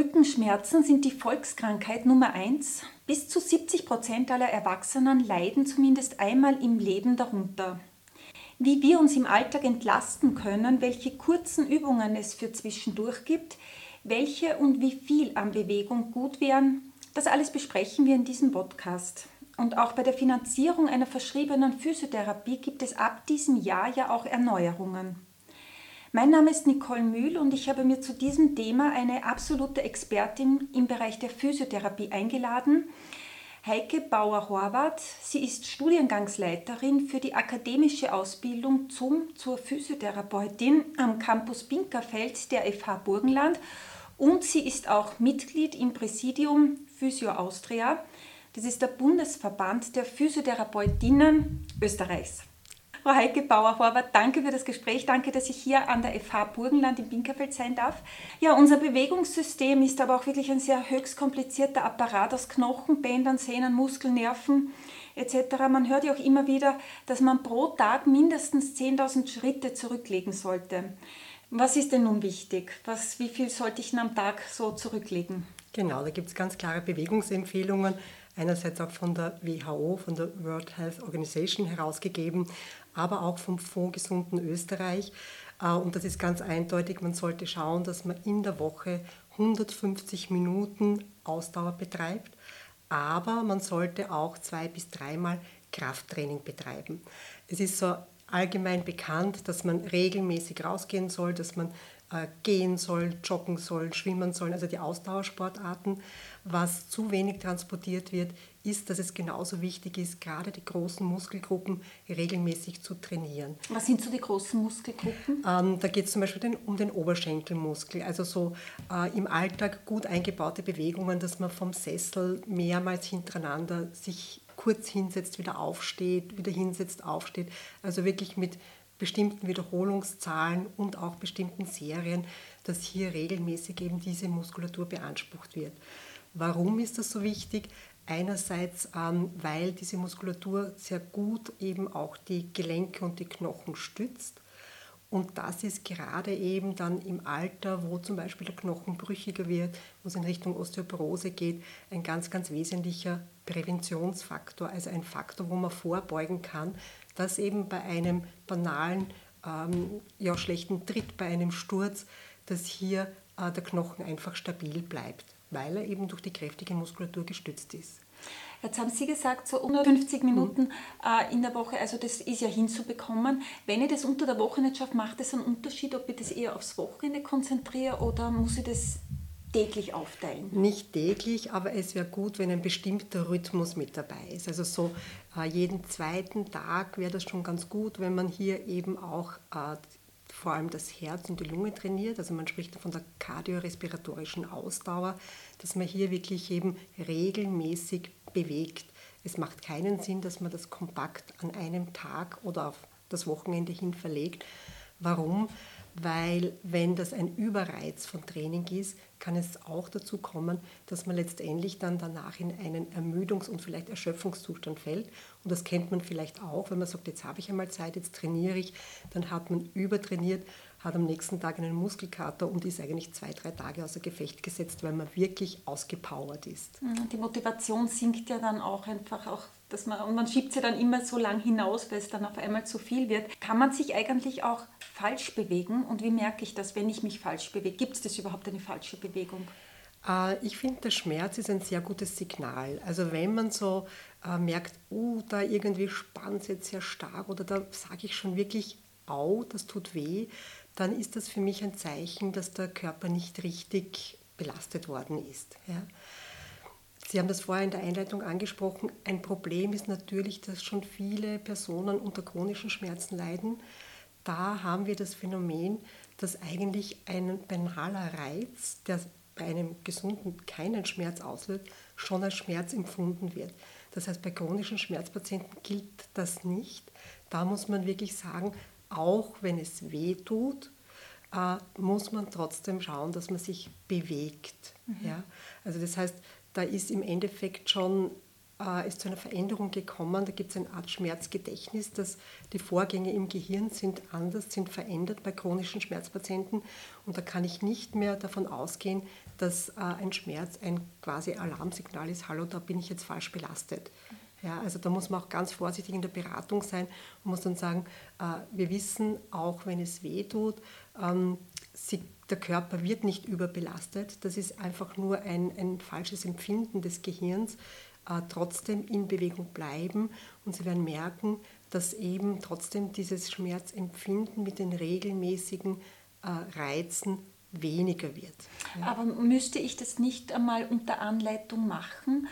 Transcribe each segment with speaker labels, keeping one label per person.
Speaker 1: Rückenschmerzen sind die Volkskrankheit Nummer eins. Bis zu 70 Prozent aller Erwachsenen leiden zumindest einmal im Leben darunter. Wie wir uns im Alltag entlasten können, welche kurzen Übungen es für zwischendurch gibt, welche und wie viel an Bewegung gut wären, das alles besprechen wir in diesem Podcast. Und auch bei der Finanzierung einer verschriebenen Physiotherapie gibt es ab diesem Jahr ja auch Erneuerungen. Mein Name ist Nicole Mühl und ich habe mir zu diesem Thema eine absolute Expertin im Bereich der Physiotherapie eingeladen, Heike Bauer-Horvath. Sie ist Studiengangsleiterin für die akademische Ausbildung zum zur Physiotherapeutin am Campus Binkerfeld der FH Burgenland und sie ist auch Mitglied im Präsidium Physio Austria. Das ist der Bundesverband der Physiotherapeutinnen Österreichs. Frau Heike Bauer-Horvath, danke für das Gespräch. Danke, dass ich hier an der FH Burgenland in Binkerfeld sein darf. Ja, unser Bewegungssystem ist aber auch wirklich ein sehr höchst komplizierter Apparat aus Knochen, Bändern, Sehnen, Muskeln, Nerven etc. Man hört ja auch immer wieder, dass man pro Tag mindestens 10.000 Schritte zurücklegen sollte. Was ist denn nun wichtig? Was, wie viel sollte ich denn am Tag so zurücklegen?
Speaker 2: Genau, da gibt es ganz klare Bewegungsempfehlungen einerseits auch von der WHO, von der World Health Organization herausgegeben, aber auch vom Fonds Gesunden Österreich. Äh, und das ist ganz eindeutig, man sollte schauen, dass man in der Woche 150 Minuten Ausdauer betreibt, aber man sollte auch zwei bis dreimal Krafttraining betreiben. Es ist so allgemein bekannt, dass man regelmäßig rausgehen soll, dass man äh, gehen soll, joggen soll, schwimmen soll, also die Ausdauersportarten. Was zu wenig transportiert wird, ist, dass es genauso wichtig ist, gerade die großen Muskelgruppen regelmäßig zu trainieren.
Speaker 1: Was sind so die großen Muskelgruppen?
Speaker 2: Ähm, da geht es zum Beispiel den, um den Oberschenkelmuskel, also so äh, im Alltag gut eingebaute Bewegungen, dass man vom Sessel mehrmals hintereinander sich kurz hinsetzt, wieder aufsteht, wieder hinsetzt, aufsteht. Also wirklich mit bestimmten Wiederholungszahlen und auch bestimmten Serien, dass hier regelmäßig eben diese Muskulatur beansprucht wird. Warum ist das so wichtig? Einerseits, ähm, weil diese Muskulatur sehr gut eben auch die Gelenke und die Knochen stützt. Und das ist gerade eben dann im Alter, wo zum Beispiel der Knochen brüchiger wird, wo es in Richtung Osteoporose geht, ein ganz, ganz wesentlicher Präventionsfaktor, also ein Faktor, wo man vorbeugen kann, dass eben bei einem banalen, ähm, ja, schlechten Tritt, bei einem Sturz, dass hier äh, der Knochen einfach stabil bleibt weil er eben durch die kräftige Muskulatur gestützt ist.
Speaker 1: Jetzt haben Sie gesagt, so 150 Minuten mhm. äh, in der Woche, also das ist ja hinzubekommen. Wenn ich das unter der Woche nicht schaffe, macht das einen Unterschied, ob ich das eher aufs Wochenende konzentriere oder muss ich das täglich aufteilen?
Speaker 2: Nicht täglich, aber es wäre gut, wenn ein bestimmter Rhythmus mit dabei ist. Also so äh, jeden zweiten Tag wäre das schon ganz gut, wenn man hier eben auch äh, vor allem das Herz und die Lunge trainiert. Also man spricht von der kardiorespiratorischen Ausdauer, dass man hier wirklich eben regelmäßig bewegt. Es macht keinen Sinn, dass man das kompakt an einem Tag oder auf das Wochenende hin verlegt. Warum? Weil wenn das ein Überreiz von Training ist, kann es auch dazu kommen, dass man letztendlich dann danach in einen Ermüdungs- und vielleicht Erschöpfungszustand fällt. Und das kennt man vielleicht auch, wenn man sagt, jetzt habe ich einmal Zeit, jetzt trainiere ich, dann hat man übertrainiert, hat am nächsten Tag einen Muskelkater und ist eigentlich zwei, drei Tage außer Gefecht gesetzt, weil man wirklich ausgepowert ist.
Speaker 1: Die Motivation sinkt ja dann auch einfach auch dass man, und man schiebt sie dann immer so lang hinaus, weil es dann auf einmal zu viel wird. Kann man sich eigentlich auch falsch bewegen? Und wie merke ich das, wenn ich mich falsch bewege? Gibt es das überhaupt eine falsche Bewegung?
Speaker 2: Äh, ich finde, der Schmerz ist ein sehr gutes Signal. Also wenn man so äh, merkt, oh, da irgendwie spannt es jetzt sehr stark oder da sage ich schon wirklich, au, das tut weh, dann ist das für mich ein Zeichen, dass der Körper nicht richtig belastet worden ist. Ja. Sie haben das vorher in der Einleitung angesprochen. Ein Problem ist natürlich, dass schon viele Personen unter chronischen Schmerzen leiden. Da haben wir das Phänomen, dass eigentlich ein banaler Reiz, der bei einem Gesunden keinen Schmerz auslöst, schon als Schmerz empfunden wird. Das heißt, bei chronischen Schmerzpatienten gilt das nicht. Da muss man wirklich sagen, auch wenn es weh tut, äh, muss man trotzdem schauen, dass man sich bewegt. Mhm. Ja? Also das heißt, da ist im Endeffekt schon äh, ist zu einer Veränderung gekommen. Da gibt es eine Art Schmerzgedächtnis, dass die Vorgänge im Gehirn sind anders, sind verändert bei chronischen Schmerzpatienten. Und da kann ich nicht mehr davon ausgehen, dass äh, ein Schmerz ein quasi Alarmsignal ist, hallo, da bin ich jetzt falsch belastet. Ja, also da muss man auch ganz vorsichtig in der Beratung sein und muss dann sagen, äh, wir wissen, auch wenn es weh tut, ähm, sie, der Körper wird nicht überbelastet. Das ist einfach nur ein, ein falsches Empfinden des Gehirns. Äh, trotzdem in Bewegung bleiben und sie werden merken, dass eben trotzdem dieses Schmerzempfinden mit den regelmäßigen äh, Reizen weniger wird.
Speaker 1: Ja. Aber müsste ich das nicht einmal unter Anleitung machen?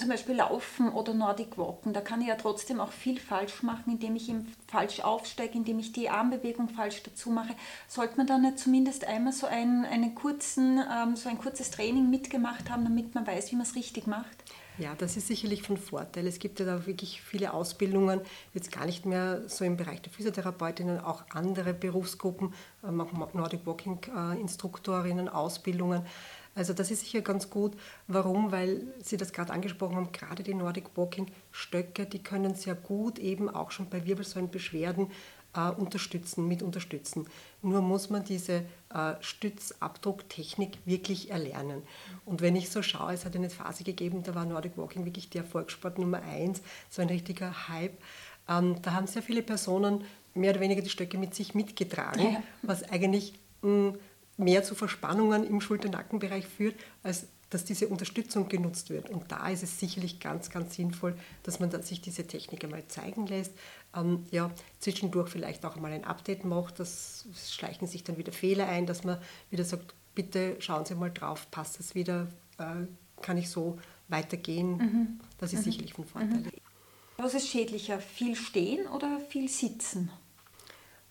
Speaker 1: Zum Beispiel Laufen oder Nordic Walken, da kann ich ja trotzdem auch viel falsch machen, indem ich ihm falsch aufsteige, indem ich die Armbewegung falsch dazu mache. Sollte man dann nicht zumindest einmal so, ein, einen kurzen, ähm, so ein kurzes Training mitgemacht haben, damit man weiß, wie man es richtig macht?
Speaker 2: Ja, das ist sicherlich von Vorteil. Es gibt ja da wirklich viele Ausbildungen, jetzt gar nicht mehr so im Bereich der Physiotherapeutinnen, auch andere Berufsgruppen, äh, Nordic Walking äh, Instruktorinnen, Ausbildungen. Also das ist sicher ganz gut. Warum? Weil Sie das gerade angesprochen haben, gerade die Nordic Walking Stöcke, die können sehr gut eben auch schon bei Wirbelsäulenbeschwerden äh, unterstützen, mit unterstützen. Nur muss man diese äh, Stützabdrucktechnik wirklich erlernen. Und wenn ich so schaue, es hat eine Phase gegeben, da war Nordic Walking wirklich der Volkssport Nummer eins, so ein richtiger Hype. Ähm, da haben sehr viele Personen mehr oder weniger die Stöcke mit sich mitgetragen, ja. was eigentlich mh, mehr zu Verspannungen im Schulter-Nackenbereich führt, als dass diese Unterstützung genutzt wird. Und da ist es sicherlich ganz, ganz sinnvoll, dass man sich diese Technik einmal zeigen lässt. Ähm, ja, zwischendurch vielleicht auch mal ein Update macht, das schleichen sich dann wieder Fehler ein, dass man wieder sagt, bitte schauen Sie mal drauf, passt das wieder, äh, kann ich so weitergehen. Mhm. Das ist mhm. sicherlich von Vorteil. Mhm.
Speaker 1: Was ist schädlicher, viel stehen oder viel sitzen?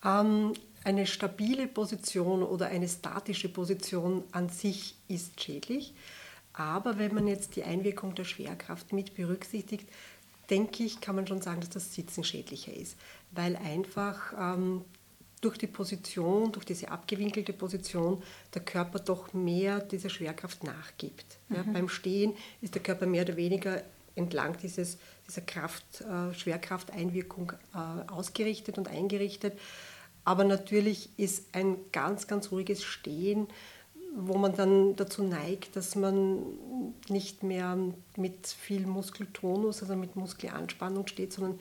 Speaker 2: Ähm, eine stabile Position oder eine statische Position an sich ist schädlich. Aber wenn man jetzt die Einwirkung der Schwerkraft mit berücksichtigt, denke ich, kann man schon sagen, dass das Sitzen schädlicher ist, weil einfach ähm, durch die Position, durch diese abgewinkelte Position, der Körper doch mehr dieser Schwerkraft nachgibt. Mhm. Ja, beim Stehen ist der Körper mehr oder weniger entlang dieses, dieser Kraft, äh, Schwerkrafteinwirkung äh, ausgerichtet und eingerichtet. Aber natürlich ist ein ganz, ganz ruhiges Stehen, wo man dann dazu neigt, dass man nicht mehr mit viel Muskeltonus, also mit Muskelanspannung steht, sondern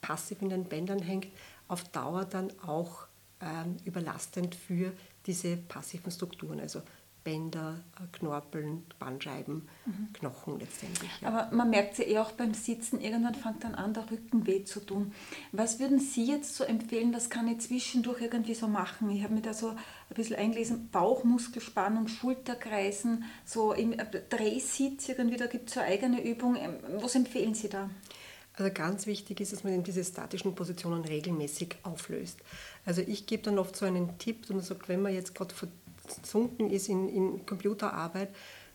Speaker 2: passiv in den Bändern hängt, auf Dauer dann auch ähm, überlastend für diese passiven Strukturen. Also Bänder, äh, Knorpeln, Bandscheiben, mhm. Knochen letztendlich.
Speaker 1: Ja. Aber man merkt sie eh auch beim Sitzen, irgendwann fängt dann an, der Rücken weh zu tun. Was würden Sie jetzt so empfehlen, was kann ich zwischendurch irgendwie so machen? Ich habe mir da so ein bisschen eingelesen, Bauchmuskelspannung, Schulterkreisen, so im Drehsitz irgendwie, da gibt es so eine eigene Übung. Ähm, was empfehlen Sie da?
Speaker 2: Also ganz wichtig ist, dass man diese statischen Positionen regelmäßig auflöst. Also ich gebe dann oft so einen Tipp, und man sagt, wenn man jetzt gerade versunken ist in, in Computerarbeit,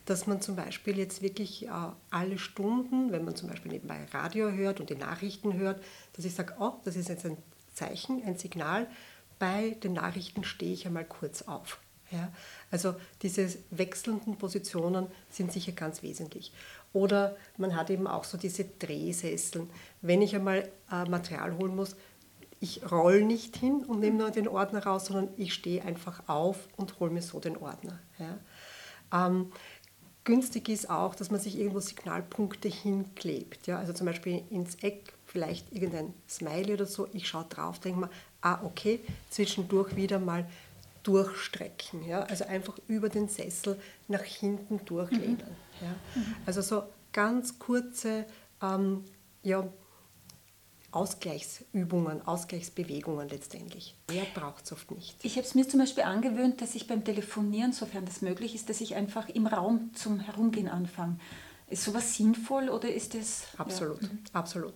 Speaker 2: dass man zum Beispiel jetzt wirklich äh, alle Stunden, wenn man zum Beispiel nebenbei Radio hört und die Nachrichten hört, dass ich sage, oh, das ist jetzt ein Zeichen, ein Signal, bei den Nachrichten stehe ich einmal kurz auf. Ja? Also diese wechselnden Positionen sind sicher ganz wesentlich. Oder man hat eben auch so diese Drehsesseln. Wenn ich einmal äh, Material holen muss, ich roll nicht hin und nehme nur den Ordner raus, sondern ich stehe einfach auf und hole mir so den Ordner. Ja. Ähm, günstig ist auch, dass man sich irgendwo Signalpunkte hinklebt. Ja. Also zum Beispiel ins Eck vielleicht irgendein Smiley oder so. Ich schaue drauf, denke mir, ah okay, zwischendurch wieder mal durchstrecken. Ja. Also einfach über den Sessel nach hinten durchlehnen. Mhm. Ja. Mhm. Also so ganz kurze ähm, ja, Ausgleichsübungen, Ausgleichsbewegungen letztendlich. Mehr braucht es oft nicht.
Speaker 1: Ich habe es mir zum Beispiel angewöhnt, dass ich beim Telefonieren, sofern das möglich ist, dass ich einfach im Raum zum Herumgehen anfange. Ist sowas sinnvoll oder ist das...
Speaker 2: Absolut, ja. Absolut.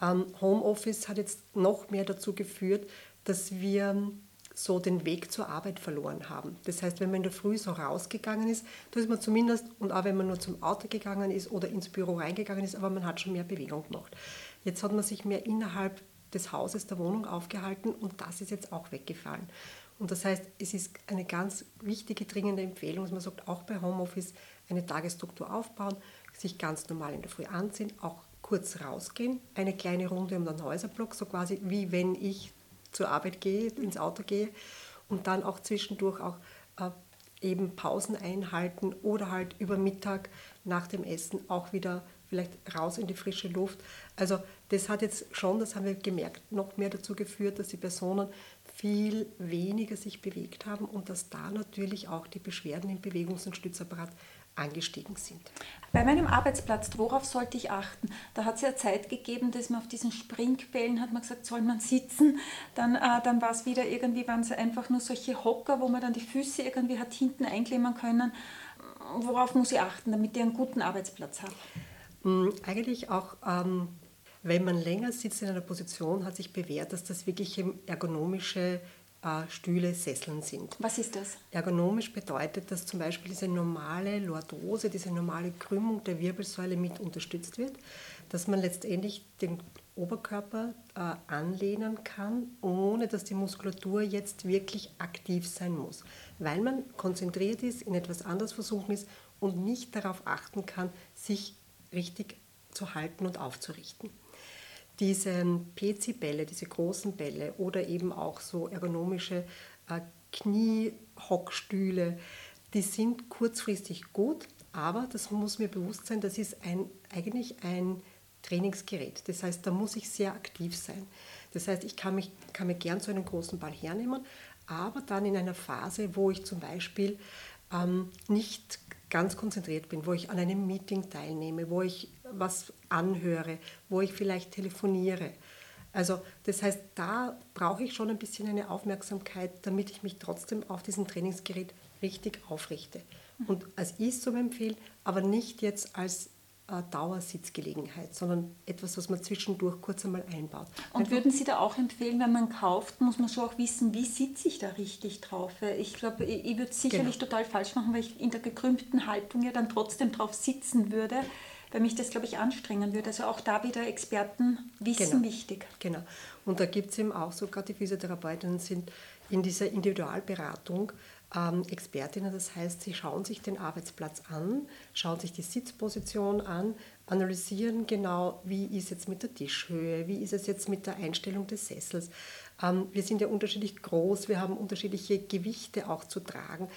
Speaker 2: Ähm, Homeoffice hat jetzt noch mehr dazu geführt, dass wir so den Weg zur Arbeit verloren haben. Das heißt, wenn man in der Früh so rausgegangen ist, da ist man zumindest, und auch wenn man nur zum Auto gegangen ist oder ins Büro reingegangen ist, aber man hat schon mehr Bewegung gemacht. Jetzt hat man sich mehr innerhalb des Hauses, der Wohnung aufgehalten und das ist jetzt auch weggefallen. Und das heißt, es ist eine ganz wichtige, dringende Empfehlung, dass man sagt, auch bei Homeoffice eine Tagesstruktur aufbauen, sich ganz normal in der Früh anziehen, auch kurz rausgehen, eine kleine Runde um den Häuserblock, so quasi wie wenn ich zur Arbeit gehe, ins Auto gehe und dann auch zwischendurch auch äh, eben Pausen einhalten oder halt über Mittag nach dem Essen auch wieder vielleicht raus in die frische Luft. Also das hat jetzt schon, das haben wir gemerkt, noch mehr dazu geführt, dass die Personen viel weniger sich bewegt haben und dass da natürlich auch die Beschwerden im Bewegungs- und Stützapparat angestiegen sind.
Speaker 1: Bei meinem Arbeitsplatz, worauf sollte ich achten? Da hat es ja Zeit gegeben, dass man auf diesen Springbällen hat man gesagt, soll man sitzen. Dann, äh, dann war es wieder irgendwie, waren es einfach nur solche Hocker, wo man dann die Füße irgendwie hat hinten einklemmen können. Worauf muss ich achten, damit ich einen guten Arbeitsplatz habe?
Speaker 2: Hm, eigentlich auch, ähm, wenn man länger sitzt in einer Position, hat sich bewährt, dass das wirklich ergonomische äh, Stühle, Sesseln sind.
Speaker 1: Was ist das?
Speaker 2: Ergonomisch bedeutet, dass zum Beispiel diese normale Lordose, diese normale Krümmung der Wirbelsäule mit unterstützt wird, dass man letztendlich den Oberkörper äh, anlehnen kann, ohne dass die Muskulatur jetzt wirklich aktiv sein muss, weil man konzentriert ist, in etwas anderes versuchen ist und nicht darauf achten kann, sich richtig zu halten und aufzurichten diese PC-Bälle, diese großen Bälle oder eben auch so ergonomische äh, Kniehockstühle, die sind kurzfristig gut, aber das muss mir bewusst sein, das ist ein, eigentlich ein Trainingsgerät. Das heißt, da muss ich sehr aktiv sein. Das heißt, ich kann, mich, kann mir gern so einen großen Ball hernehmen, aber dann in einer Phase, wo ich zum Beispiel ähm, nicht ganz konzentriert bin, wo ich an einem Meeting teilnehme, wo ich was anhöre, wo ich vielleicht telefoniere. Also das heißt, da brauche ich schon ein bisschen eine Aufmerksamkeit, damit ich mich trotzdem auf diesem Trainingsgerät richtig aufrichte. Und als ISOM empfehlen, aber nicht jetzt als Dauersitzgelegenheit, sondern etwas, was man zwischendurch kurz einmal einbaut.
Speaker 1: Und Einfach würden Sie da auch empfehlen, wenn man kauft, muss man schon auch wissen, wie sitze ich da richtig drauf? Ich glaube, ich, würde es sicherlich genau. total falsch machen, weil ich in der gekrümmten Haltung ja dann trotzdem drauf sitzen würde weil mich das, glaube ich, anstrengen würde. Also auch da wieder Experten wissen
Speaker 2: genau.
Speaker 1: wichtig.
Speaker 2: Genau. Und da gibt es eben auch so, gerade die Physiotherapeutinnen sind in dieser Individualberatung ähm, Expertinnen. Das heißt, sie schauen sich den Arbeitsplatz an, schauen sich die Sitzposition an, analysieren genau, wie ist jetzt mit der Tischhöhe, wie ist es jetzt mit der Einstellung des Sessels. Ähm, wir sind ja unterschiedlich groß, wir haben unterschiedliche Gewichte auch zu tragen.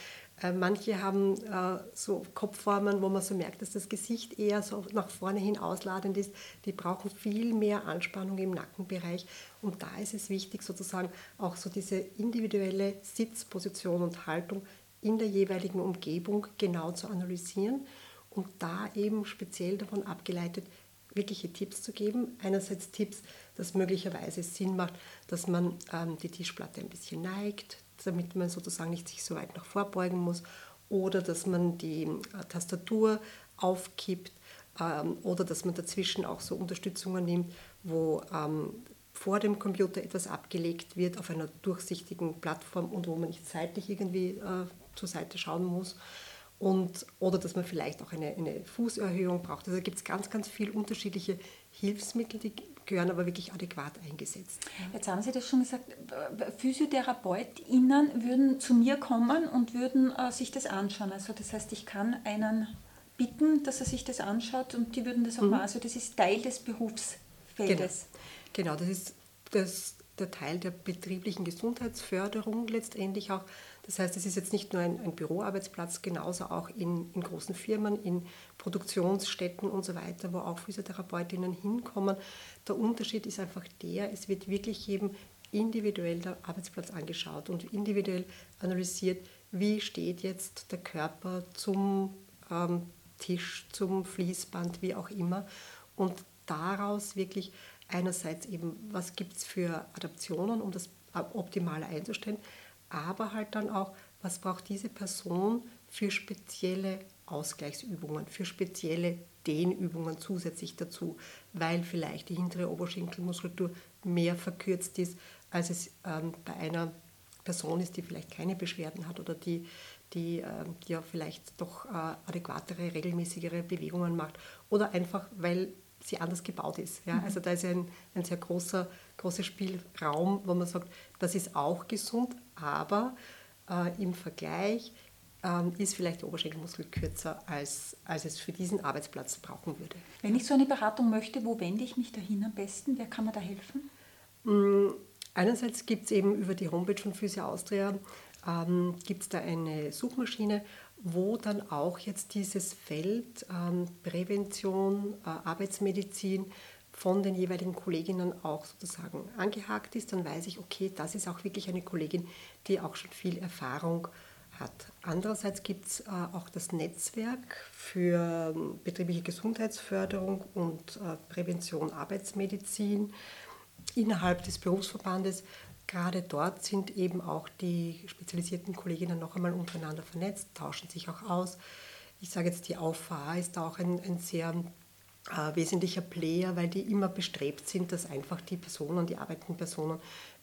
Speaker 2: Äh, manche haben äh, so Kopfformen, wo man so merkt, dass das Gesicht eher so nach vorne hin ausladend ist. Die brauchen viel mehr Anspannung im Nackenbereich. Und da ist es wichtig, sozusagen auch so diese individuelle Sitzposition und Haltung in der jeweiligen Umgebung genau zu analysieren und da eben speziell davon abgeleitet, wirkliche Tipps zu geben. Einerseits Tipps, dass möglicherweise Sinn macht, dass man ähm, die Tischplatte ein bisschen neigt, damit man sozusagen nicht sich so weit nach vorbeugen muss oder dass man die äh, Tastatur aufkippt ähm, oder dass man dazwischen auch so Unterstützungen nimmt, wo ähm, vor dem Computer etwas abgelegt wird auf einer durchsichtigen Plattform und wo man nicht seitlich irgendwie äh, zur Seite schauen muss. Und, oder dass man vielleicht auch eine, eine Fußerhöhung braucht. Also gibt es ganz, ganz viele unterschiedliche Hilfsmittel, die gehören aber wirklich adäquat eingesetzt.
Speaker 1: Jetzt haben Sie das schon gesagt, PhysiotherapeutInnen würden zu mir kommen und würden äh, sich das anschauen. Also das heißt, ich kann einen bitten, dass er sich das anschaut und die würden das auch mhm. machen. Also das ist Teil des Berufsfeldes.
Speaker 2: Genau, genau das ist das, der Teil der betrieblichen Gesundheitsförderung letztendlich auch. Das heißt, es ist jetzt nicht nur ein, ein Büroarbeitsplatz, genauso auch in, in, großen Firmen, in Produktionsstätten und so weiter, wo auch Physiotherapeutinnen hinkommen. Der Unterschied ist einfach der, es wird wirklich jedem individuell der Arbeitsplatz angeschaut und individuell analysiert, wie steht jetzt der Körper zum ähm, Tisch, zum Fließband, wie auch immer. Und daraus wirklich einerseits eben, was gibt es für Adaptionen, um das optimal einzustellen, aber halt dann auch, was braucht diese Person für spezielle Ausgleichsübungen, für spezielle Dehnübungen zusätzlich dazu, weil vielleicht die hintere Oberschenkelmuskulatur mehr verkürzt ist, als es ähm, bei einer Person ist, die vielleicht keine Beschwerden hat oder die, die, äh, die ja vielleicht doch äh, adäquatere, regelmäßigere Bewegungen macht oder einfach, weil sie anders gebaut ist. Ja? Mhm. Also da ist ein, ein sehr großer, großer Spielraum, wo man sagt, das ist auch gesund, aber äh, im Vergleich ähm, ist vielleicht der Oberschenkelmuskel kürzer, als, als es für diesen Arbeitsplatz brauchen würde.
Speaker 1: Wenn ich so eine Beratung möchte, wo wende ich mich dahin am besten? Wer kann mir da helfen?
Speaker 2: Mm, einerseits gibt es eben über die Homepage von Physio Austria ähm, gibt es da eine Suchmaschine, wo dann auch jetzt dieses Feld ähm, Prävention, äh, Arbeitsmedizin von den jeweiligen Kolleginnen auch sozusagen angehakt ist, dann weiß ich, okay, das ist auch wirklich eine Kollegin, die auch schon viel Erfahrung hat. Andererseits gibt es äh, auch das Netzwerk für ähm, betriebliche Gesundheitsförderung und äh, Prävention Arbeitsmedizin innerhalb des Berufsverbandes. Gerade dort sind eben auch die spezialisierten Kolleginnen noch einmal untereinander vernetzt, tauschen sich auch aus. Ich sage jetzt, die AUFA ist da auch ein, ein sehr äh, wesentlicher Player, weil die immer bestrebt sind, dass einfach die Personen, die arbeitenden Personen,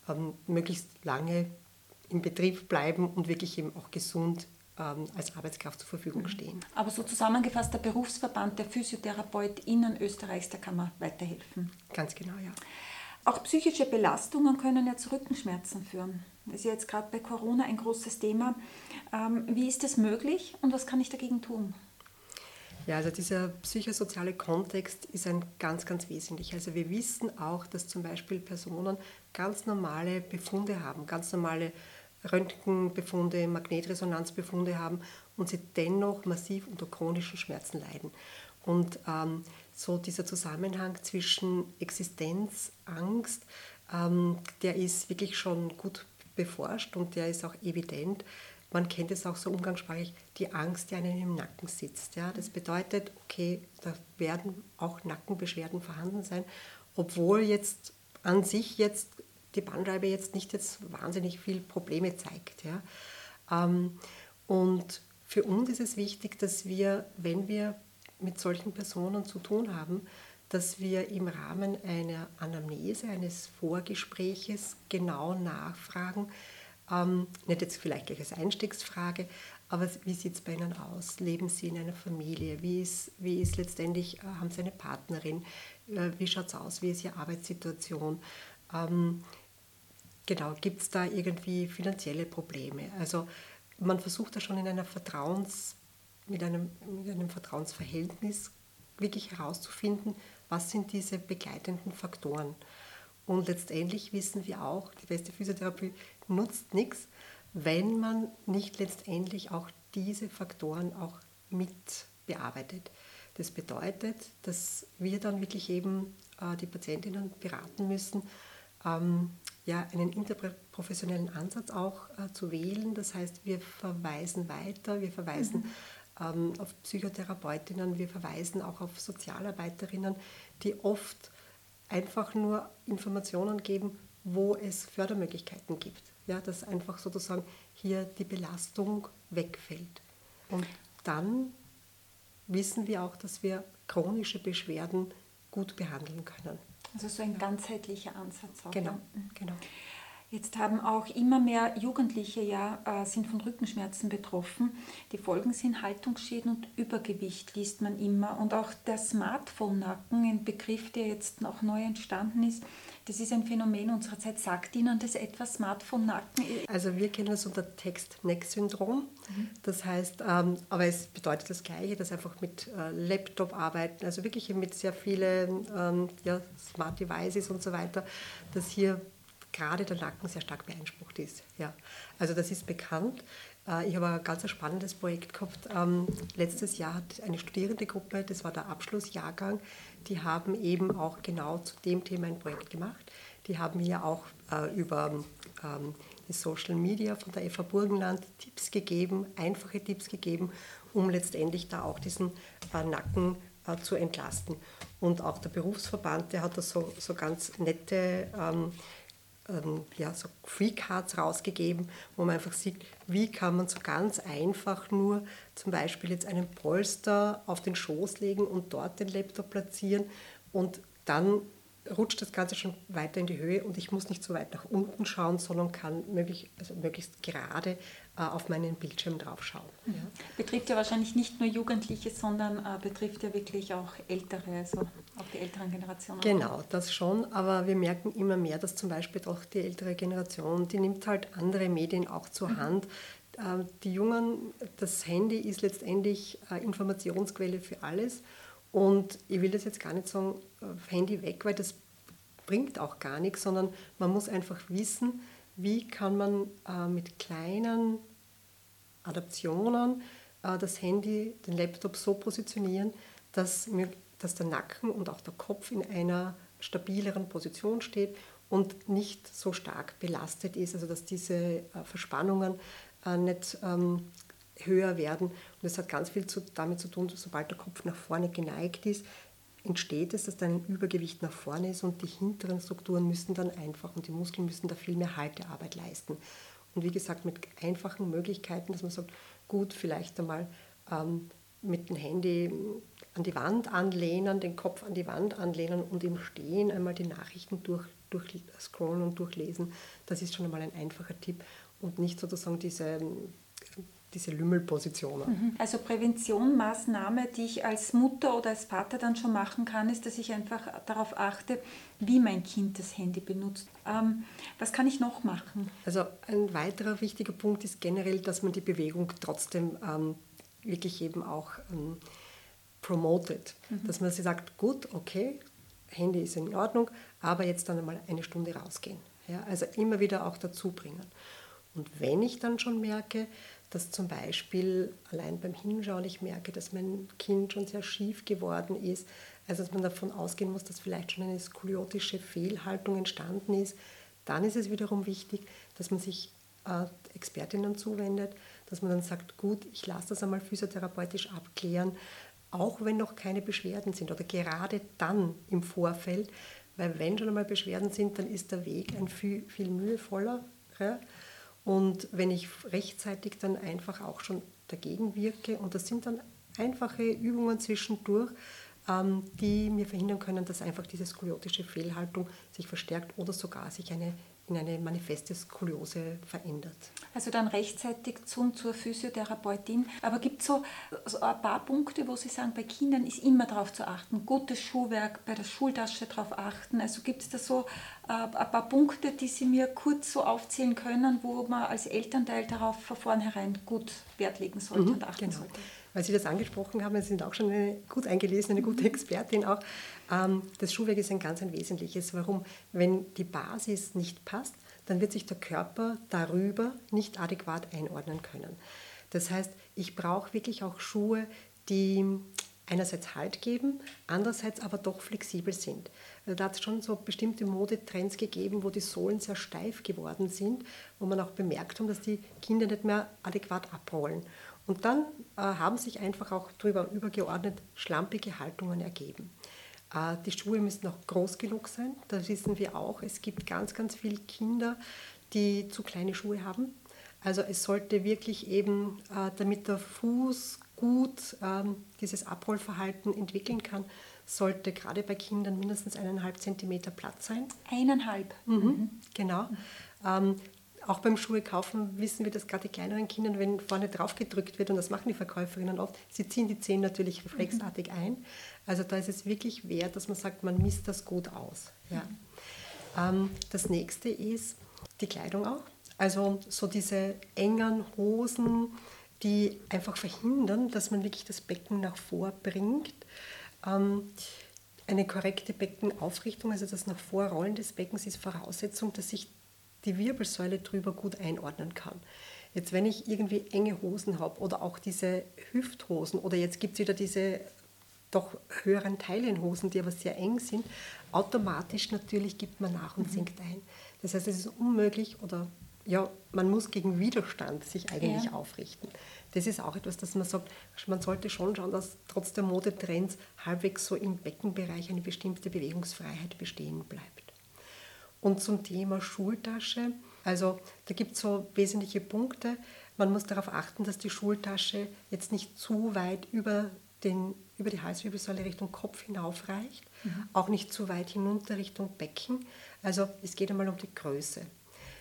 Speaker 2: ähm, möglichst lange im Betrieb bleiben und wirklich eben auch gesund ähm, als Arbeitskraft zur Verfügung mhm. stehen.
Speaker 1: Aber so zusammengefasst, der Berufsverband der PhysiotherapeutInnen Österreichs, der kann man weiterhelfen.
Speaker 2: Ganz genau, ja.
Speaker 1: Auch psychische Belastungen können ja zu Rückenschmerzen führen. Das ist ja jetzt gerade bei Corona ein großes Thema. Ähm, wie ist das möglich und was kann ich dagegen tun?
Speaker 2: Ja, also dieser psychosoziale Kontext ist ein ganz, ganz wesentlich. Also wir wissen auch, dass zum Beispiel Personen ganz normale Befunde haben, ganz normale Röntgenbefunde, Magnetresonanzbefunde haben und sie dennoch massiv unter chronischen Schmerzen leiden. Und ähm, so dieser Zusammenhang zwischen Existenz, Angst, ähm, der ist wirklich schon gut beforscht und der ist auch evident man kennt es auch so umgangssprachlich, die Angst, die einem im Nacken sitzt. Ja? Das bedeutet, okay, da werden auch Nackenbeschwerden vorhanden sein, obwohl jetzt an sich jetzt die Bandscheibe jetzt nicht jetzt wahnsinnig viel Probleme zeigt. Ja? Ähm, und für uns ist es wichtig, dass wir, wenn wir mit solchen Personen zu tun haben, dass wir im Rahmen einer Anamnese, eines Vorgespräches genau nachfragen, ähm, nicht jetzt vielleicht gleich als Einstiegsfrage, aber wie sieht es bei Ihnen aus? Leben Sie in einer Familie? Wie ist, wie ist letztendlich, äh, haben Sie eine Partnerin? Äh, wie schaut es aus? Wie ist Ihre Arbeitssituation? Ähm, genau, gibt es da irgendwie finanzielle Probleme? Also man versucht da schon in einer Vertrauens, mit einem, mit einem Vertrauensverhältnis wirklich herauszufinden, was sind diese begleitenden Faktoren. Und letztendlich wissen wir auch, die beste Physiotherapie nutzt nichts, wenn man nicht letztendlich auch diese Faktoren auch mit bearbeitet. Das bedeutet, dass wir dann wirklich eben äh, die Patientinnen beraten müssen, ähm, ja, einen interprofessionellen Ansatz auch äh, zu wählen. Das heißt, wir verweisen weiter, wir verweisen mhm. ähm, auf Psychotherapeutinnen, wir verweisen auch auf Sozialarbeiterinnen, die oft einfach nur Informationen geben, wo es Fördermöglichkeiten gibt. Ja, dass einfach sozusagen hier die Belastung wegfällt. Und dann wissen wir auch, dass wir chronische Beschwerden gut behandeln können.
Speaker 1: Also so ein ganzheitlicher Ansatz
Speaker 2: auch. Genau, genau.
Speaker 1: Jetzt haben auch immer mehr Jugendliche ja, äh, sind von Rückenschmerzen betroffen. Die Folgen sind Haltungsschäden und Übergewicht, liest man immer. Und auch der Smartphone-Nacken, ein Begriff, der jetzt noch neu entstanden ist, das ist ein Phänomen unserer Zeit. Sagt Ihnen das etwas, Smartphone-Nacken?
Speaker 2: Also wir kennen das unter Text-Neck-Syndrom. Mhm. Das heißt, ähm, aber es bedeutet das Gleiche, dass einfach mit äh, Laptop arbeiten, also wirklich mit sehr vielen ähm, ja, Smart Devices und so weiter, dass hier gerade der Nacken sehr stark beansprucht ist. Ja. Also das ist bekannt. Äh, ich habe ein ganz spannendes Projekt gehabt. Ähm, letztes Jahr hat eine Studierendegruppe, das war der Abschlussjahrgang, die haben eben auch genau zu dem Thema ein Projekt gemacht. Die haben mir auch äh, über ähm, die Social Media von der FA Burgenland Tipps gegeben, einfache Tipps gegeben, um letztendlich da auch diesen äh, Nacken zu entlasten. Und auch der Berufsverband, der hat da so, so ganz nette ähm, ähm, ja, so Free-Cards rausgegeben, wo man einfach sieht, wie kann man so ganz einfach nur zum Beispiel jetzt einen Polster auf den Schoß legen und dort den Laptop platzieren und dann rutscht das Ganze schon weiter in die Höhe und ich muss nicht so weit nach unten schauen, sondern kann möglich, also möglichst gerade äh, auf meinen Bildschirm drauf schauen.
Speaker 1: Mhm. Ja. Betrifft ja wahrscheinlich nicht nur Jugendliche, sondern äh, betrifft ja wirklich auch Ältere, also auch die älteren Generationen.
Speaker 2: Genau, das schon, aber wir merken immer mehr, dass zum Beispiel doch die ältere Generation, die nimmt halt andere Medien auch zur mhm. Hand, äh, die Jungen, das Handy ist letztendlich Informationsquelle für alles. Und ich will das jetzt gar nicht sagen, Handy weg, weil das bringt auch gar nichts, sondern man muss einfach wissen, wie kann man mit kleinen Adaptionen das Handy, den Laptop so positionieren, dass, mir, dass der Nacken und auch der Kopf in einer stabileren Position steht und nicht so stark belastet ist, also dass diese äh, Verspannungen äh, nicht ähm, höher werden. Und das hat ganz viel damit zu tun, sobald der Kopf nach vorne geneigt ist, entsteht es, dass dann ein Übergewicht nach vorne ist und die hinteren Strukturen müssen dann einfach und die Muskeln müssen da viel mehr Haltearbeit leisten. Und wie gesagt, mit einfachen Möglichkeiten, dass man sagt, gut, vielleicht einmal ähm, mit dem Handy an die Wand anlehnen, den Kopf an die Wand anlehnen und im Stehen einmal die Nachrichten durch, durchscrollen und durchlesen. Das ist schon einmal ein einfacher Tipp und nicht sozusagen diese, diese Lümmelpositionen.
Speaker 1: Mhm. Also Präventionsmaßnahme, die ich als Mutter oder als Vater dann schon machen kann, ist, dass ich einfach darauf achte, wie mein Kind das Handy benutzt. Ähm, was kann ich noch machen?
Speaker 2: Also ein weiterer wichtiger Punkt ist generell, dass man die Bewegung trotzdem ähm, wirklich eben auch ähm, promoted. Mhm. Dass man sich sagt, gut, okay, Handy ist in Ordnung, aber jetzt dann einmal eine Stunde rausgehen. Ja, also immer wieder auch dazu bringen. Und wenn ich dann schon merke, dass zum Beispiel allein beim Hinschauen ich merke, dass mein Kind schon sehr schief geworden ist, also dass man davon ausgehen muss, dass vielleicht schon eine skoliotische Fehlhaltung entstanden ist, dann ist es wiederum wichtig, dass man sich äh, Expertinnen zuwendet, dass man dann sagt, gut, ich lasse das einmal physiotherapeutisch abklären, auch wenn noch keine Beschwerden sind oder gerade dann im Vorfeld, weil wenn schon einmal Beschwerden sind, dann ist der Weg ein viel, viel mühevoller. Und wenn ich rechtzeitig dann einfach auch schon dagegen wirke, und das sind dann einfache Übungen zwischendurch, ähm, die mir verhindern können, dass einfach diese skoliotische Fehlhaltung sich verstärkt oder sogar sich eine in eine manifeste Skoliose verändert.
Speaker 1: Also dann rechtzeitig zum, zur Physiotherapeutin. Aber gibt es so, so, ein paar Punkte, wo Sie sagen, bei Kindern ist immer darauf zu achten, gutes Schuhwerk, bei der Schultasche darauf achten. Also gibt es da so äh, ein paar Punkte, die Sie mir kurz so aufzählen können, wo man als Elternteil darauf von vornherein gut Wert legen sollte mhm, und achten genau. sollte?
Speaker 2: Weil Sie das angesprochen haben, Sie sind auch schon eine gut eingelesene, eine gute mhm. Expertin auch. Ähm, das Schuhwerk ist ein ganz ein wesentliches. Warum? Wenn die Basis nicht passt, dann wird sich der Körper darüber nicht adäquat einordnen können. Das heißt, ich brauche wirklich auch Schuhe, die einerseits Halt geben, andererseits aber doch flexibel sind. Also da hat es schon so bestimmte Modetrends gegeben, wo die Sohlen sehr steif geworden sind, wo man auch bemerkt hat, dass die Kinder nicht mehr adäquat abrollen. Und dann äh, haben sich einfach auch darüber übergeordnet schlampige Haltungen ergeben. Äh, die Schuhe müssen auch groß genug sein. Da wissen wir auch, es gibt ganz, ganz viele Kinder, die zu kleine Schuhe haben. Also es sollte wirklich eben, äh, damit der Fuß gut ähm, dieses Abrollverhalten entwickeln kann, sollte gerade bei Kindern mindestens eineinhalb Zentimeter Platz sein.
Speaker 1: Eineinhalb?
Speaker 2: Mhm, mhm. Genau. Ähm, auch beim Schuhe kaufen wissen wir, dass gerade die kleineren Kinder, wenn vorne drauf gedrückt wird, und das machen die Verkäuferinnen oft, sie ziehen die Zehen natürlich reflexartig mhm. ein. Also da ist es wirklich wert, dass man sagt, man misst das gut aus. Ja. Ähm, das nächste ist die Kleidung auch. Also so diese engen Hosen, die einfach verhindern, dass man wirklich das Becken nach vor bringt. Ähm, eine korrekte Beckenaufrichtung, also das nach vorrollen des Beckens, ist Voraussetzung, dass ich die Wirbelsäule drüber gut einordnen kann. Jetzt, wenn ich irgendwie enge Hosen habe oder auch diese Hüfthosen oder jetzt gibt es wieder diese doch höheren Teilenhosen, die aber sehr eng sind, automatisch natürlich gibt man nach und mhm. sinkt ein. Das heißt, es ist unmöglich oder ja, man muss gegen Widerstand sich eigentlich ja. aufrichten. Das ist auch etwas, dass man sagt, man sollte schon schauen, dass trotz der Modetrends halbwegs so im Beckenbereich eine bestimmte Bewegungsfreiheit bestehen bleibt. Und zum Thema Schultasche, also da gibt es so wesentliche Punkte. Man muss darauf achten, dass die Schultasche jetzt nicht zu weit über, den, über die Halswirbelsäule Richtung Kopf hinaufreicht, mhm. auch nicht zu weit hinunter Richtung Becken. Also es geht einmal um die Größe.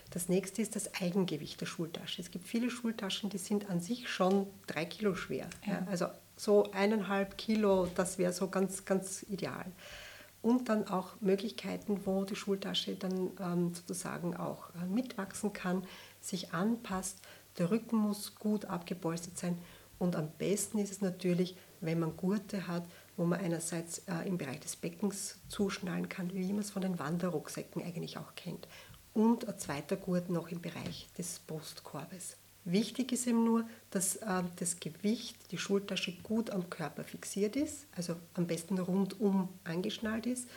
Speaker 2: Das nächste ist das Eigengewicht der Schultasche. Es gibt viele Schultaschen, die sind an sich schon drei Kilo schwer. Ja. Also so eineinhalb Kilo, das wäre so ganz, ganz ideal und dann auch Möglichkeiten, wo die Schultasche dann ähm, sozusagen auch äh, mitwachsen kann, sich anpasst, Der Rücken muss gut abgepolstert sein und am besten ist es natürlich, wenn man Gurte hat, wo man einerseits äh, im Bereich des Beckens zuschnallen kann, wie man es von den Wanderrucksäcken eigentlich auch kennt. Und ein zweiter Gurt noch im Bereich des Brustkorbes. Wichtig ist eben nur, dass äh, das Gewicht, die Schultasche gut am Körper fixiert ist, also am besten rundum angeschnallt ist.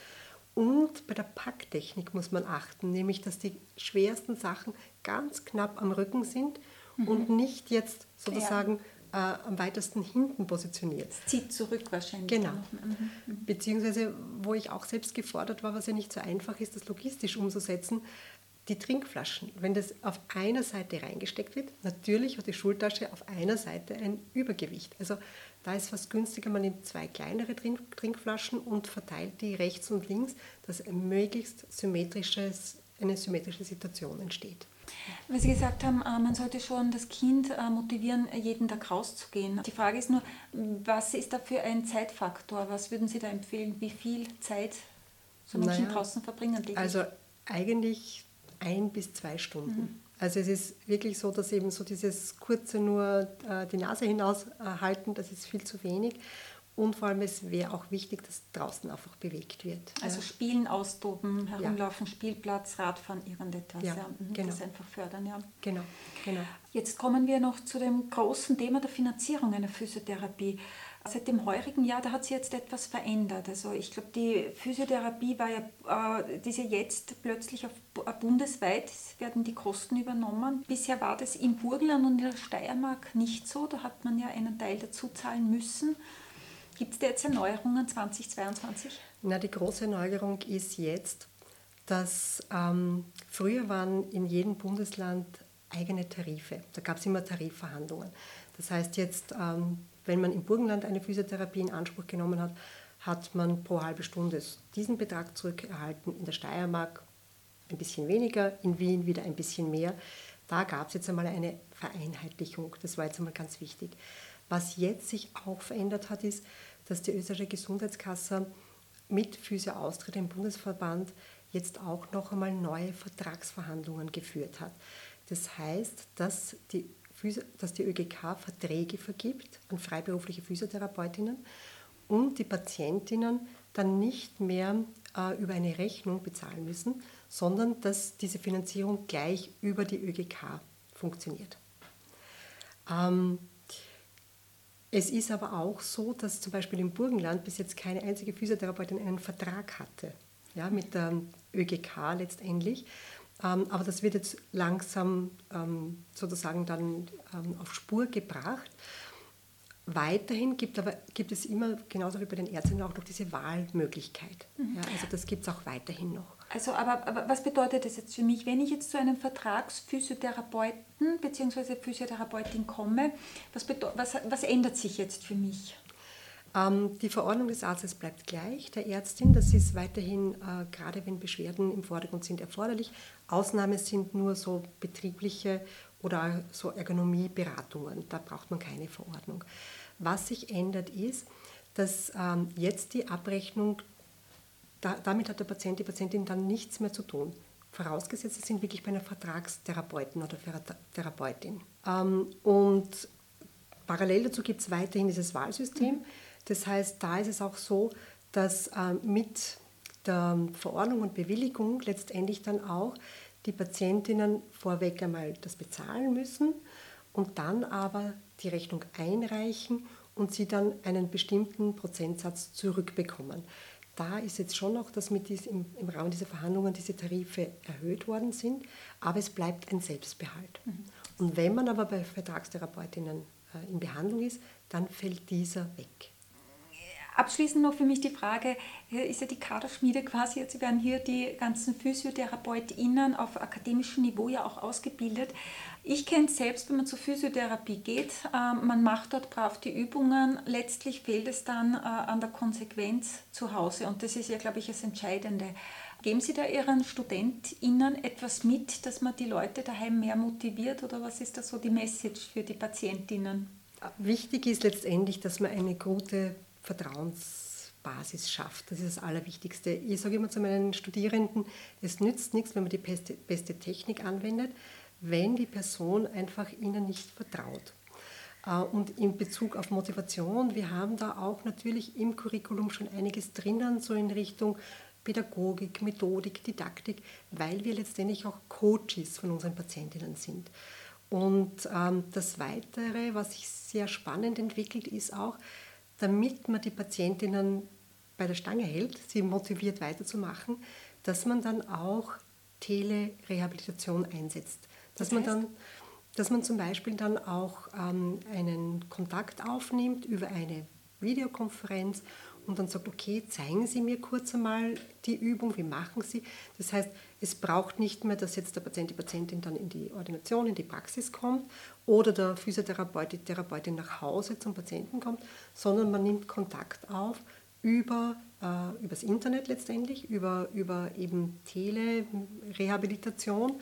Speaker 2: Und bei der Packtechnik muss man achten, nämlich dass die schwersten Sachen ganz knapp am Rücken sind mhm. und nicht jetzt sozusagen ja. äh, am weitesten hinten positioniert.
Speaker 1: Es zieht zurück wahrscheinlich.
Speaker 2: Genau. Mhm. mhm. Beziehungsweise, wo ich auch selbst gefordert war, was ja nicht so einfach ist, das logistisch umzusetzen, die Trinkflaschen, wenn das auf einer Seite reingesteckt wird, natürlich hat die Schultasche auf einer Seite ein Übergewicht. Also da ist fast günstiger, man nimmt zwei kleinere Trink Trinkflaschen und verteilt die rechts und links, dass ein möglichst symmetrisches, eine symmetrische Situation entsteht.
Speaker 1: Weil Sie gesagt haben, äh, man sollte schon das Kind äh, motivieren, jeden Tag rauszugehen. Die Frage ist nur, was ist da für ein Zeitfaktor? Was würden Sie da empfehlen? Wie viel Zeit soll ein naja, Kind draußen verbringen?
Speaker 2: Also eigentlich ein bis zwei Stunden. Mhm. Also es ist wirklich so, dass eben so dieses kurze nur äh, die Nase hinaushalten, äh, das ist viel zu wenig. Und vor allem, es wäre auch wichtig, dass draußen einfach bewegt wird.
Speaker 1: Also ja. Spielen, austoben, herumlaufen, ja. Spielplatz, Radfahren, irgendetwas. Ja, ja. Mhm, genau. Das einfach fördern, ja.
Speaker 2: Genau, genau.
Speaker 1: Jetzt kommen wir noch zu dem großen Thema der Finanzierung einer Physiotherapie. Seit dem heurigen Jahr, da hat sich jetzt etwas verändert. Also ich glaube, die Physiotherapie war ja, äh, diese jetzt plötzlich auf, äh, bundesweit werden die Kosten übernommen. Bisher war das im Burgenland und in der Steiermark nicht so. Da hat man ja einen Teil dazu zahlen müssen. Gibt es da jetzt Erneuerungen 2022?
Speaker 2: Na, die große Neuerung ist jetzt, dass ähm, früher waren in jedem Bundesland eigene Tarife. Da gab es immer Tarifverhandlungen. Das heißt jetzt ähm, wenn man im Burgenland eine Physiotherapie in Anspruch genommen hat, hat man pro halbe Stunde diesen Betrag zurückerhalten. In der Steiermark ein bisschen weniger, in Wien wieder ein bisschen mehr. Da gab es jetzt einmal eine Vereinheitlichung. Das war jetzt einmal ganz wichtig. Was jetzt sich auch verändert hat, ist, dass die österreichische Gesundheitskasse mit Physio Austria, dem Bundesverband, jetzt auch noch einmal neue Vertragsverhandlungen geführt hat. Das heißt, dass die dass die ÖGK Verträge vergibt an freiberufliche Physiotherapeutinnen und die Patientinnen dann nicht mehr äh, über eine Rechnung bezahlen müssen, sondern dass diese Finanzierung gleich über die ÖGK funktioniert. Ähm, es ist aber auch so, dass zum Beispiel im Burgenland bis jetzt keine einzige Physiotherapeutin einen Vertrag hatte ja, mit der ÖGK letztendlich. Ähm, aber das wird jetzt langsam ähm, sozusagen dann ähm, auf Spur gebracht. Weiterhin gibt, aber, gibt es immer, genauso wie bei den Ärzten, auch noch diese Wahlmöglichkeit. Mhm. Ja, also das gibt es auch weiterhin noch.
Speaker 1: Also, aber, aber, was bedeutet das jetzt für mich? Wenn ich jetzt zu einem Vertragsphysiotherapeuten bzw. Physiotherapeutin komme, was, was, was ändert sich jetzt für mich?
Speaker 2: Ähm, die Verordnung des Arztes bleibt gleich, der Ärztin. Das ist weiterhin, äh, gerade wenn Beschwerden im Vordergrund sind, erforderlich. Ausnahme sind nur so betriebliche oder so Ergonomieberatungen. Da braucht man keine Verordnung. Was sich ändert ist, dass ähm, jetzt die Abrechnung, da, damit hat der Patient, die Patientin dann nichts mehr zu tun. Vorausgesetzt, sie sind wirklich bei einer Vertragstherapeuten oder Therapeutin. Ähm, und parallel dazu gibt es weiterhin dieses Wahlsystem. Mhm das heißt, da ist es auch so, dass ähm, mit der Verordnung und Bewilligung letztendlich dann auch die Patientinnen vorweg einmal das bezahlen müssen und dann aber die Rechnung einreichen und sie dann einen bestimmten Prozentsatz zurückbekommen. Da ist jetzt schon noch, dass mit diesem, im Rahmen dieser Verhandlungen diese Tarife erhöht worden sind, aber es bleibt ein Selbstbehalt. Mhm. Und wenn man aber bei Vertragstherapeutinnen äh, in Behandlung ist, dann fällt dieser weg.
Speaker 1: Abschließend noch für mich die Frage, hier ist ja die Kaderschmiede quasi, jetzt werden hier die ganzen PhysiotherapeutInnen auf akademischem Niveau ja auch ausgebildet. Ich kenne es selbst, wenn man zur Physiotherapie geht, äh, man macht dort brav die Übungen, letztlich fehlt es dann äh, an der Konsequenz zu Hause und das ist ja, glaube ich, das Entscheidende. Geben Sie da Ihren StudentInnen etwas mit, dass man die Leute daheim mehr motiviert oder was ist da so die Message für die PatientInnen?
Speaker 2: Wichtig ist letztendlich, dass man eine gute Vertrauensbasis schafft. Das ist das Allerwichtigste. Ich sage immer zu meinen Studierenden, es nützt nichts, wenn man die beste, beste Technik anwendet, wenn die Person einfach ihnen nicht vertraut. Äh, und in Bezug auf Motivation, wir haben da auch natürlich im Curriculum schon einiges drinnen, so in Richtung Pädagogik, Methodik, Didaktik, weil wir letztendlich auch Coaches von unseren Patientinnen sind. Und ähm, das Weitere, was sich sehr spannend entwickelt, ist auch, damit man die Patientinnen bei der Stange hält, sie motiviert weiterzumachen, dass man dann auch Telerehabilitation einsetzt. Dass das heißt? man dann dass man zum Beispiel dann auch ähm, einen Kontakt aufnimmt über eine Videokonferenz und dann sagt, okay, zeigen Sie mir kurz einmal die Übung, wie machen Sie? Das heißt, es braucht nicht mehr, dass jetzt der Patient, die Patientin dann in die Ordination, in die Praxis kommt oder der Physiotherapeut, die Therapeutin nach Hause zum Patienten kommt, sondern man nimmt Kontakt auf über äh, übers Internet letztendlich, über, über eben Telerehabilitation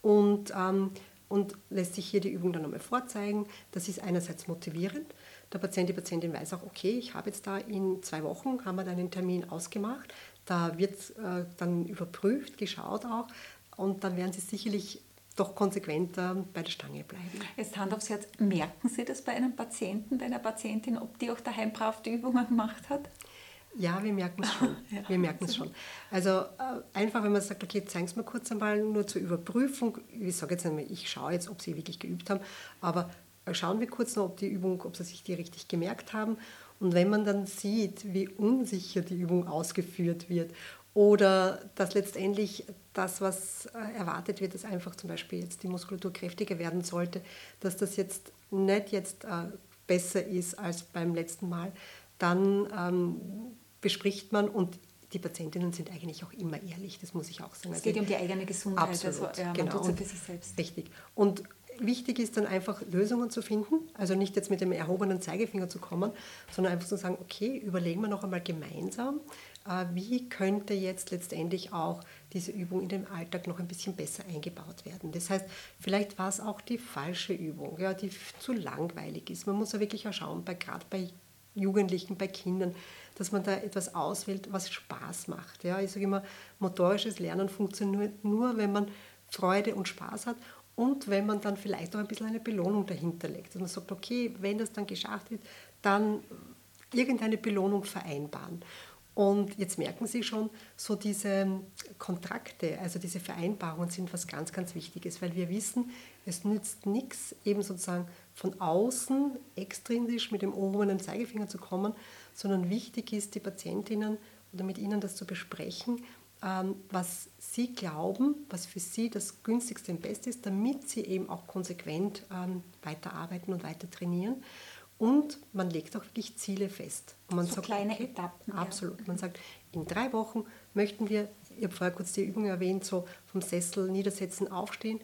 Speaker 2: und ähm, und lässt sich hier die Übung dann einmal vorzeigen. Das ist einerseits motivierend. Der Patient, die Patientin weiß auch, okay, ich habe jetzt da in zwei Wochen, haben wir dann einen Termin ausgemacht. Da wird äh, dann überprüft, geschaut auch und dann werden sie sicherlich doch konsequenter bei der Stange bleiben.
Speaker 1: Jetzt Hand aufs Herz, merken Sie das bei einem Patienten, bei einer Patientin, ob die auch daheim brav die Übungen gemacht hat?
Speaker 2: Ja, wir merken es schon. ja. Wir merken es schon. Also äh, einfach, wenn man sagt, okay, zeigen Sie mir kurz einmal nur zur Überprüfung. Ich sage jetzt einmal, ich schaue jetzt, ob Sie wirklich geübt haben, aber schauen wir kurz noch, ob die Übung, ob Sie sich die richtig gemerkt haben. Und wenn man dann sieht, wie unsicher die Übung ausgeführt wird oder dass letztendlich das, was äh, erwartet wird, dass einfach zum Beispiel jetzt die Muskulatur kräftiger werden sollte, dass das jetzt nicht jetzt äh, besser ist als beim letzten Mal, dann ähm, bespricht man und die Patientinnen sind eigentlich auch immer ehrlich, das muss ich auch sagen.
Speaker 1: Es geht also, um die eigene Gesundheit,
Speaker 2: absolut,
Speaker 1: also ja, man
Speaker 2: genau.
Speaker 1: tut es für sich selbst.
Speaker 2: Richtig. Und wichtig ist dann einfach Lösungen zu finden, also nicht jetzt mit dem erhobenen Zeigefinger zu kommen, sondern einfach zu sagen, okay, überlegen wir noch einmal gemeinsam, äh, wie könnte jetzt letztendlich auch diese Übung in den Alltag noch ein bisschen besser eingebaut werden. Das heißt, vielleicht war es auch die falsche Übung, ja, die zu langweilig ist. Man muss ja wirklich auch schauen, bei, gerade bei Jugendlichen, bei Kindern, dass man da etwas auswählt, was Spaß macht. Ja, ich sage immer, motorisches Lernen funktioniert nur, wenn man Freude und Spaß hat und wenn man dann vielleicht auch ein bisschen eine Belohnung dahinter legt. Dass man sagt, okay, wenn das dann geschafft wird, dann irgendeine Belohnung vereinbaren. Und jetzt merken Sie schon, so diese Kontrakte, also diese Vereinbarungen sind was ganz, ganz Wichtiges, weil wir wissen, es nützt nichts, eben sozusagen von außen extrinsisch mit dem oberen Zeigefinger zu kommen, sondern wichtig ist, die Patientinnen oder mit ihnen das zu besprechen, was sie glauben, was für sie das günstigste und beste ist, damit sie eben auch konsequent ähm, weiterarbeiten und weiter trainieren. Und man legt auch wirklich Ziele fest. Und man
Speaker 1: so
Speaker 2: sagt,
Speaker 1: kleine okay, Etappen.
Speaker 2: Absolut. Ja. Man sagt, in drei Wochen möchten wir, ich habe vorher kurz die Übung erwähnt, so vom Sessel niedersetzen, aufstehen.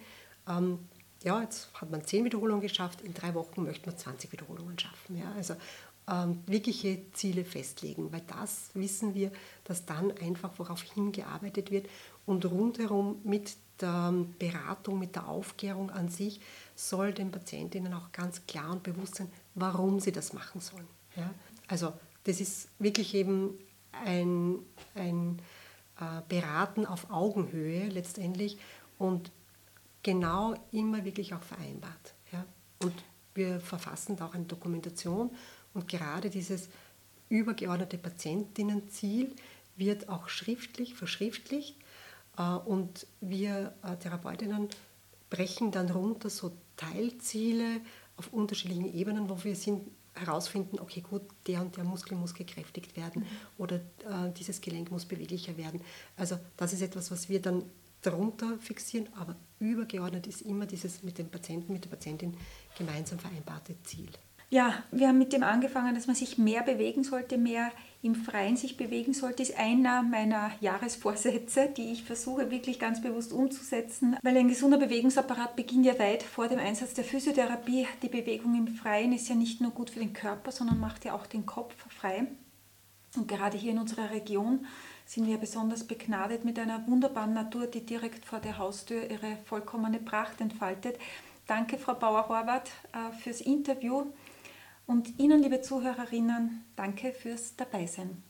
Speaker 2: Ähm, ja, jetzt hat man zehn Wiederholungen geschafft, in drei Wochen möchte man 20 Wiederholungen schaffen. Ja, also ähm, wirkliche Ziele festlegen, weil das wissen wir, dass dann einfach worauf hingearbeitet wird und rundherum mit der Beratung, mit der Aufklärung an sich soll den Patientinnen auch ganz klar und bewusst sein, warum sie das machen sollen. Ja? Also das ist wirklich eben ein, ein äh, Beraten auf Augenhöhe letztendlich und genau immer wirklich auch vereinbart. Ja? Und wir verfassen da auch eine Dokumentation und gerade dieses übergeordnete Patientinnenziel wird auch schriftlich verschriftlicht äh, und wir äh, Therapeutinnen brechen dann runter so Teilziele auf unterschiedlichen Ebenen, wo wir sind, herausfinden, okay, gut, der und der Muskel muss gekräftigt werden mhm. oder äh, dieses Gelenk muss beweglicher werden. Also das ist etwas, was wir dann darunter fixieren, aber übergeordnet ist immer dieses mit dem Patienten, mit der Patientin gemeinsam vereinbarte Ziel.
Speaker 1: Ja, wir haben mit dem angefangen, dass man sich mehr bewegen sollte, mehr im Freien sich bewegen sollte, ist einer meiner Jahresvorsätze, die ich versuche wirklich ganz bewusst umzusetzen, weil ein gesunder Bewegungsapparat beginnt ja weit vor dem Einsatz der Physiotherapie. Die Bewegung im Freien ist ja nicht nur gut für den Körper, sondern macht ja auch den Kopf frei. Und gerade hier in unserer Region sind wir besonders begnadet mit einer wunderbaren Natur, die direkt vor der Haustür ihre vollkommene Pracht entfaltet. Danke, Frau Bauer-Horvath, äh, fürs Interview. Und Ihnen, liebe Zuhörerinnen, danke fürs Dabeisein.